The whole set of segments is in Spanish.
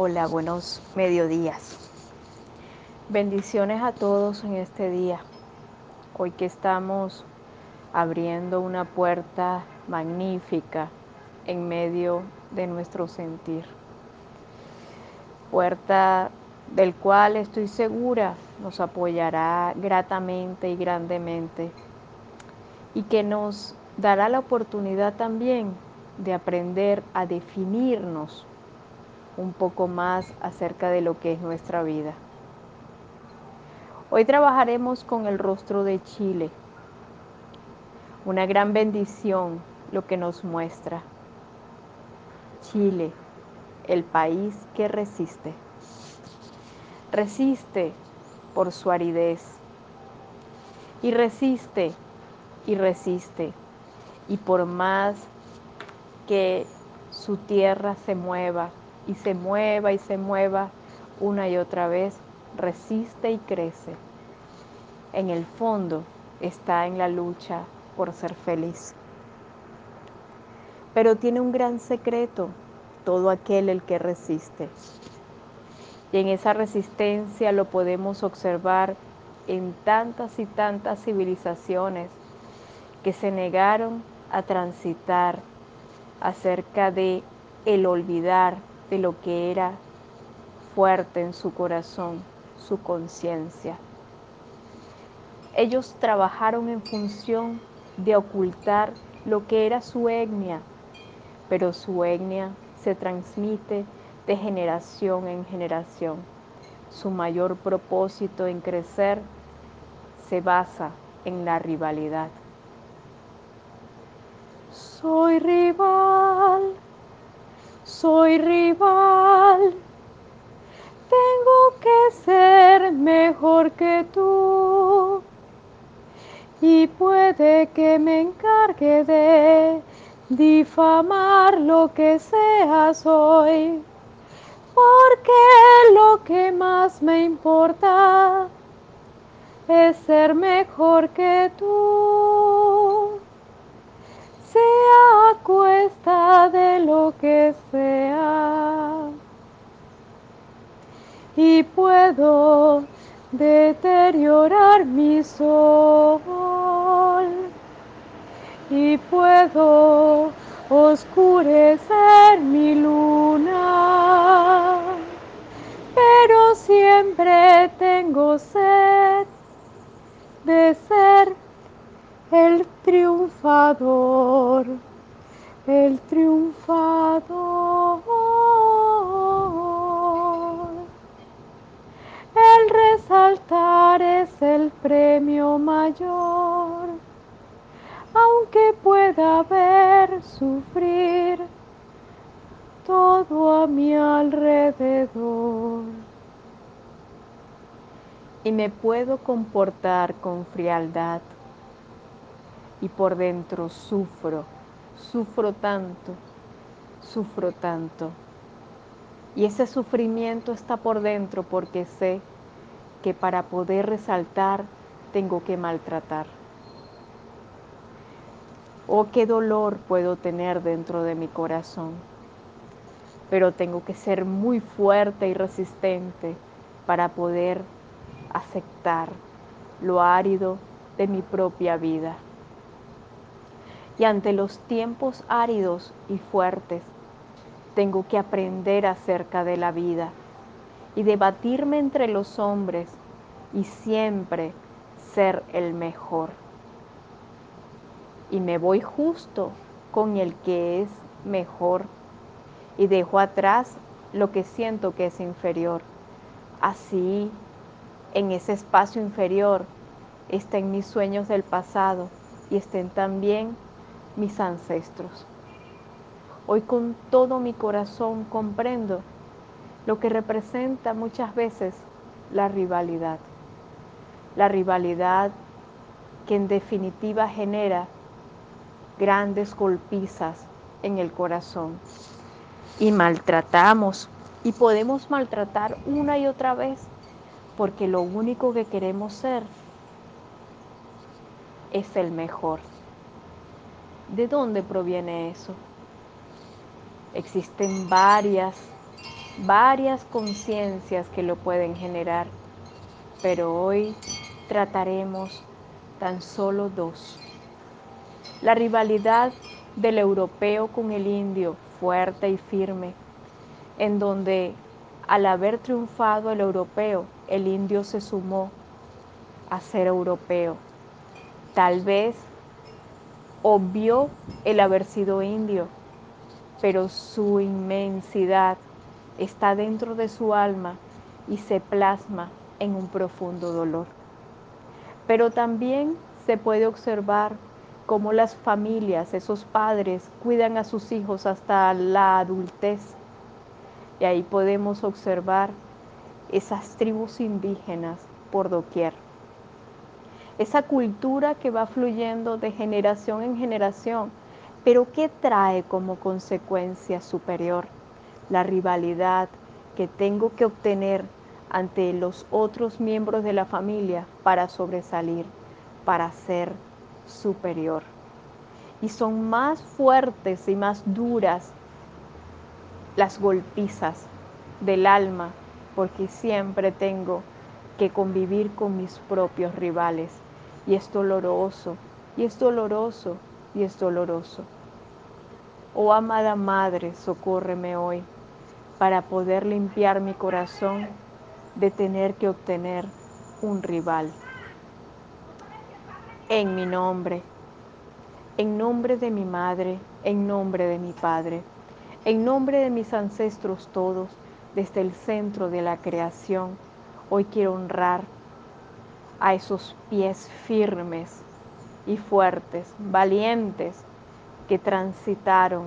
Hola, buenos mediodías. Bendiciones a todos en este día. Hoy que estamos abriendo una puerta magnífica en medio de nuestro sentir. Puerta del cual estoy segura nos apoyará gratamente y grandemente y que nos dará la oportunidad también de aprender a definirnos un poco más acerca de lo que es nuestra vida. Hoy trabajaremos con el rostro de Chile, una gran bendición lo que nos muestra. Chile, el país que resiste. Resiste por su aridez y resiste y resiste y por más que su tierra se mueva y se mueva y se mueva una y otra vez, resiste y crece. En el fondo está en la lucha por ser feliz. Pero tiene un gran secreto todo aquel el que resiste. Y en esa resistencia lo podemos observar en tantas y tantas civilizaciones que se negaron a transitar acerca de el olvidar de lo que era fuerte en su corazón, su conciencia. Ellos trabajaron en función de ocultar lo que era su etnia, pero su etnia se transmite de generación en generación. Su mayor propósito en crecer se basa en la rivalidad. Soy rival, soy rival, tengo que ser mejor que tú. Y puede que me encargue de difamar lo que seas hoy, porque lo que más me importa es ser mejor que tú sea a cuesta de lo que sea. Y puedo deteriorar mi sol y puedo oscurecer mi luna, triunfador, el triunfador. El resaltar es el premio mayor, aunque pueda ver sufrir todo a mi alrededor. Y me puedo comportar con frialdad y por dentro sufro, sufro tanto, sufro tanto. Y ese sufrimiento está por dentro porque sé que para poder resaltar tengo que maltratar. Oh, qué dolor puedo tener dentro de mi corazón. Pero tengo que ser muy fuerte y resistente para poder aceptar lo árido de mi propia vida y ante los tiempos áridos y fuertes tengo que aprender acerca de la vida y debatirme entre los hombres y siempre ser el mejor. Y me voy justo con el que es mejor y dejo atrás lo que siento que es inferior. Así, en ese espacio inferior, estén mis sueños del pasado y estén también mis ancestros. Hoy con todo mi corazón comprendo lo que representa muchas veces la rivalidad. La rivalidad que en definitiva genera grandes golpizas en el corazón. Y maltratamos y podemos maltratar una y otra vez porque lo único que queremos ser es el mejor. ¿De dónde proviene eso? Existen varias varias conciencias que lo pueden generar, pero hoy trataremos tan solo dos. La rivalidad del europeo con el indio, fuerte y firme, en donde al haber triunfado el europeo, el indio se sumó a ser europeo. Tal vez obvió el haber sido indio, pero su inmensidad está dentro de su alma y se plasma en un profundo dolor. Pero también se puede observar cómo las familias, esos padres, cuidan a sus hijos hasta la adultez. Y ahí podemos observar esas tribus indígenas por doquier. Esa cultura que va fluyendo de generación en generación, pero ¿qué trae como consecuencia superior? La rivalidad que tengo que obtener ante los otros miembros de la familia para sobresalir, para ser superior. Y son más fuertes y más duras las golpizas del alma, porque siempre tengo que convivir con mis propios rivales. Y es doloroso, y es doloroso, y es doloroso. Oh amada Madre, socórreme hoy para poder limpiar mi corazón de tener que obtener un rival. En mi nombre, en nombre de mi madre, en nombre de mi padre, en nombre de mis ancestros todos, desde el centro de la creación, hoy quiero honrar a esos pies firmes y fuertes, valientes, que transitaron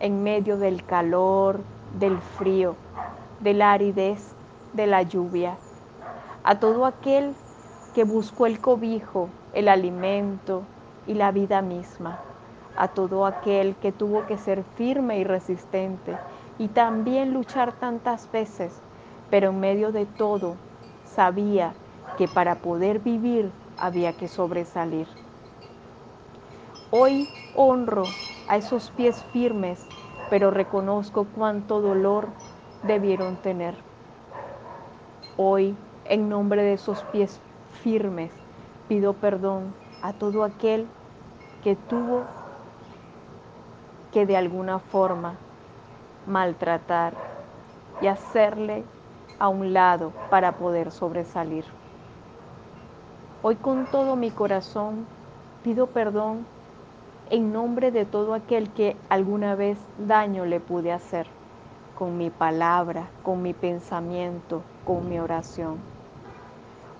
en medio del calor, del frío, de la aridez, de la lluvia, a todo aquel que buscó el cobijo, el alimento y la vida misma, a todo aquel que tuvo que ser firme y resistente y también luchar tantas veces, pero en medio de todo sabía que para poder vivir había que sobresalir. Hoy honro a esos pies firmes, pero reconozco cuánto dolor debieron tener. Hoy, en nombre de esos pies firmes, pido perdón a todo aquel que tuvo que de alguna forma maltratar y hacerle a un lado para poder sobresalir. Hoy con todo mi corazón pido perdón en nombre de todo aquel que alguna vez daño le pude hacer con mi palabra, con mi pensamiento, con mi oración.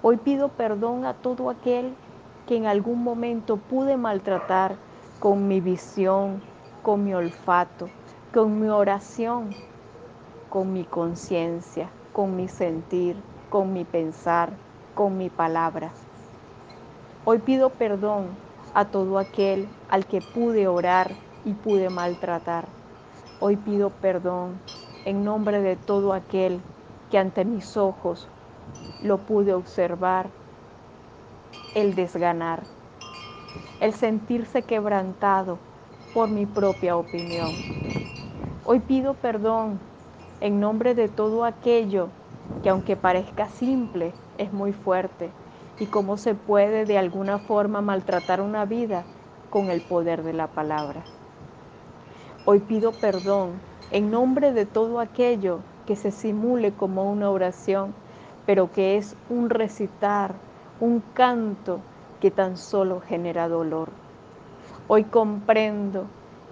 Hoy pido perdón a todo aquel que en algún momento pude maltratar con mi visión, con mi olfato, con mi oración, con mi conciencia, con mi sentir, con mi pensar, con mi palabra. Hoy pido perdón a todo aquel al que pude orar y pude maltratar. Hoy pido perdón en nombre de todo aquel que ante mis ojos lo pude observar, el desganar, el sentirse quebrantado por mi propia opinión. Hoy pido perdón en nombre de todo aquello que aunque parezca simple, es muy fuerte y cómo se puede de alguna forma maltratar una vida con el poder de la palabra. Hoy pido perdón en nombre de todo aquello que se simule como una oración, pero que es un recitar, un canto que tan solo genera dolor. Hoy comprendo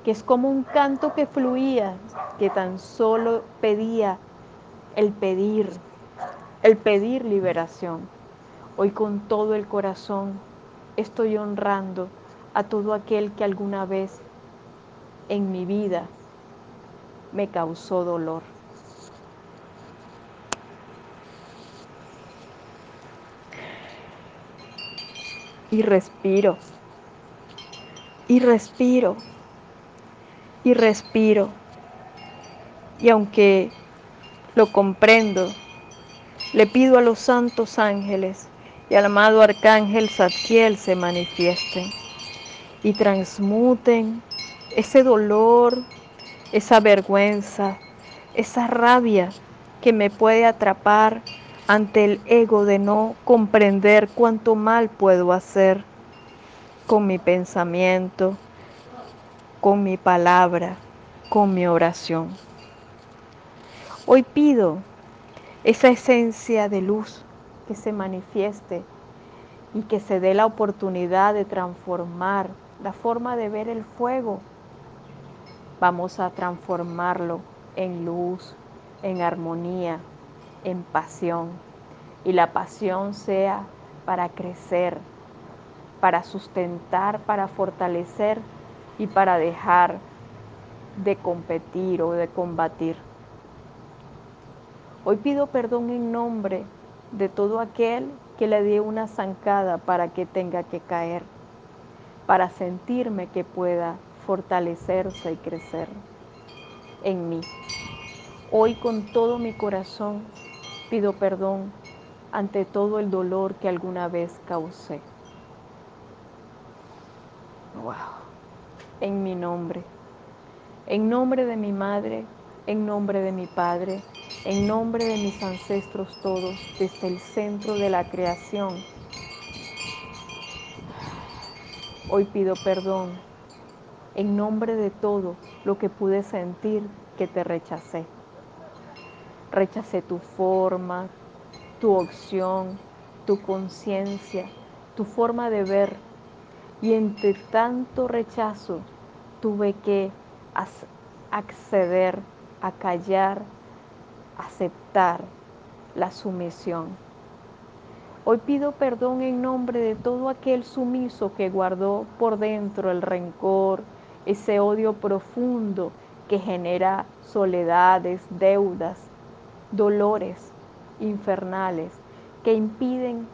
que es como un canto que fluía, que tan solo pedía el pedir, el pedir liberación. Hoy con todo el corazón estoy honrando a todo aquel que alguna vez en mi vida me causó dolor. Y respiro, y respiro, y respiro. Y aunque lo comprendo, le pido a los santos ángeles al amado arcángel Zadkiel se manifiesten y transmuten ese dolor, esa vergüenza, esa rabia que me puede atrapar ante el ego de no comprender cuánto mal puedo hacer con mi pensamiento, con mi palabra, con mi oración. Hoy pido esa esencia de luz que se manifieste y que se dé la oportunidad de transformar la forma de ver el fuego. Vamos a transformarlo en luz, en armonía, en pasión. Y la pasión sea para crecer, para sustentar, para fortalecer y para dejar de competir o de combatir. Hoy pido perdón en nombre de todo aquel que le dio una zancada para que tenga que caer, para sentirme que pueda fortalecerse y crecer en mí. Hoy con todo mi corazón pido perdón ante todo el dolor que alguna vez causé. Wow. En mi nombre. En nombre de mi madre, en nombre de mi padre, en nombre de mis ancestros todos, desde el centro de la creación. Hoy pido perdón en nombre de todo lo que pude sentir que te rechacé. Rechacé tu forma, tu opción, tu conciencia, tu forma de ver. Y entre tanto rechazo tuve que acceder a callar, aceptar la sumisión. Hoy pido perdón en nombre de todo aquel sumiso que guardó por dentro el rencor, ese odio profundo que genera soledades, deudas, dolores infernales que impiden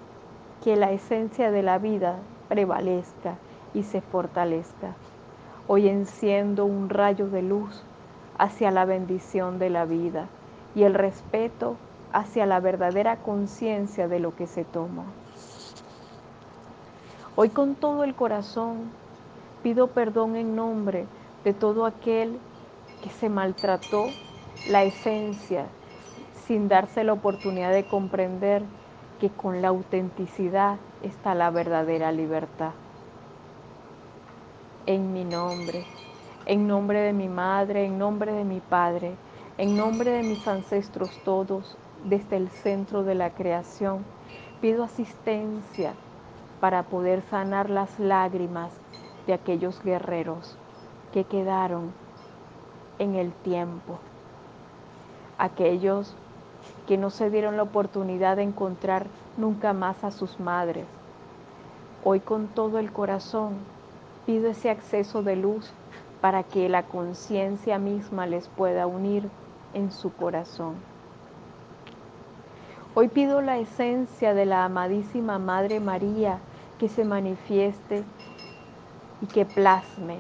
que la esencia de la vida prevalezca y se fortalezca. Hoy enciendo un rayo de luz hacia la bendición de la vida y el respeto hacia la verdadera conciencia de lo que se toma. Hoy con todo el corazón pido perdón en nombre de todo aquel que se maltrató la esencia sin darse la oportunidad de comprender que con la autenticidad está la verdadera libertad. En mi nombre en nombre de mi madre, en nombre de mi padre, en nombre de mis ancestros todos, desde el centro de la creación, pido asistencia para poder sanar las lágrimas de aquellos guerreros que quedaron en el tiempo, aquellos que no se dieron la oportunidad de encontrar nunca más a sus madres. Hoy con todo el corazón pido ese acceso de luz para que la conciencia misma les pueda unir en su corazón. Hoy pido la esencia de la amadísima Madre María que se manifieste y que plasme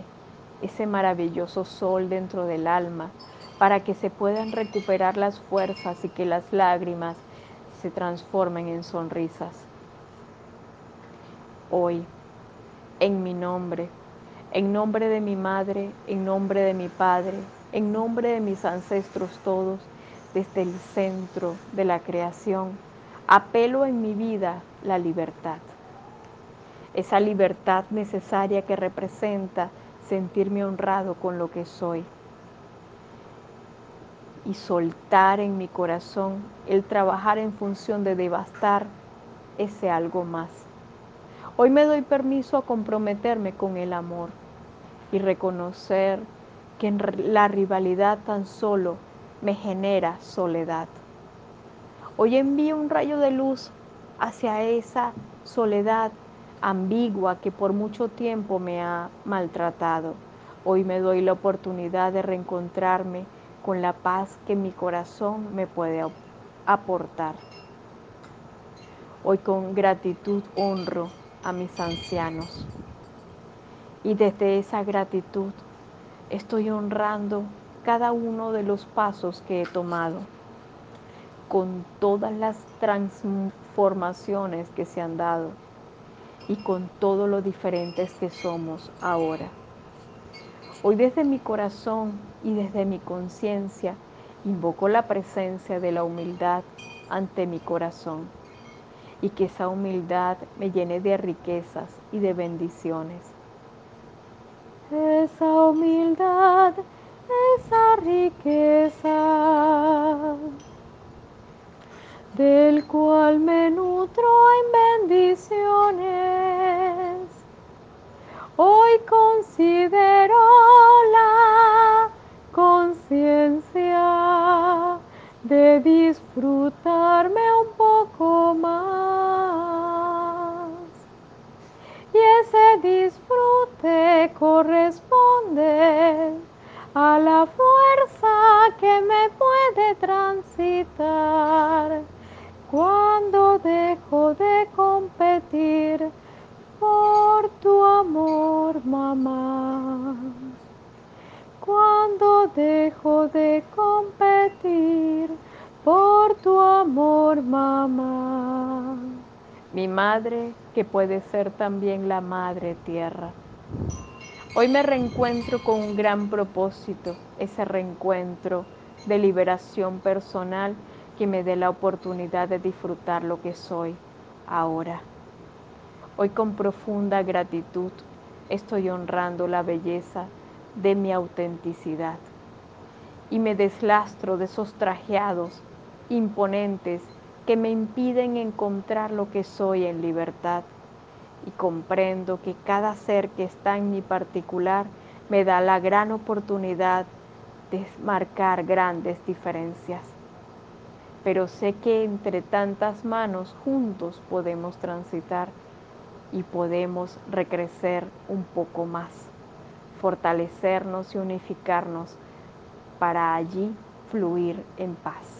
ese maravilloso sol dentro del alma para que se puedan recuperar las fuerzas y que las lágrimas se transformen en sonrisas. Hoy, en mi nombre, en nombre de mi madre, en nombre de mi padre, en nombre de mis ancestros todos, desde el centro de la creación, apelo en mi vida la libertad. Esa libertad necesaria que representa sentirme honrado con lo que soy y soltar en mi corazón el trabajar en función de devastar ese algo más. Hoy me doy permiso a comprometerme con el amor y reconocer que la rivalidad tan solo me genera soledad. Hoy envío un rayo de luz hacia esa soledad ambigua que por mucho tiempo me ha maltratado. Hoy me doy la oportunidad de reencontrarme con la paz que mi corazón me puede aportar. Hoy con gratitud honro a mis ancianos. Y desde esa gratitud estoy honrando cada uno de los pasos que he tomado, con todas las transformaciones que se han dado y con todo lo diferentes que somos ahora. Hoy desde mi corazón y desde mi conciencia Invoco la presencia de la humildad ante mi corazón y que esa humildad me llene de riquezas y de bendiciones. Esa humildad, esa riqueza del cual me nutro en bendiciones. Hoy considero la conciencia mamá. Mi madre, que puede ser también la madre tierra. Hoy me reencuentro con un gran propósito, ese reencuentro de liberación personal que me dé la oportunidad de disfrutar lo que soy ahora. Hoy con profunda gratitud estoy honrando la belleza de mi autenticidad y me deslastro de esos trajeados imponentes que me impiden encontrar lo que soy en libertad y comprendo que cada ser que está en mi particular me da la gran oportunidad de marcar grandes diferencias pero sé que entre tantas manos juntos podemos transitar y podemos recrecer un poco más, fortalecernos y unificarnos para allí fluir en paz.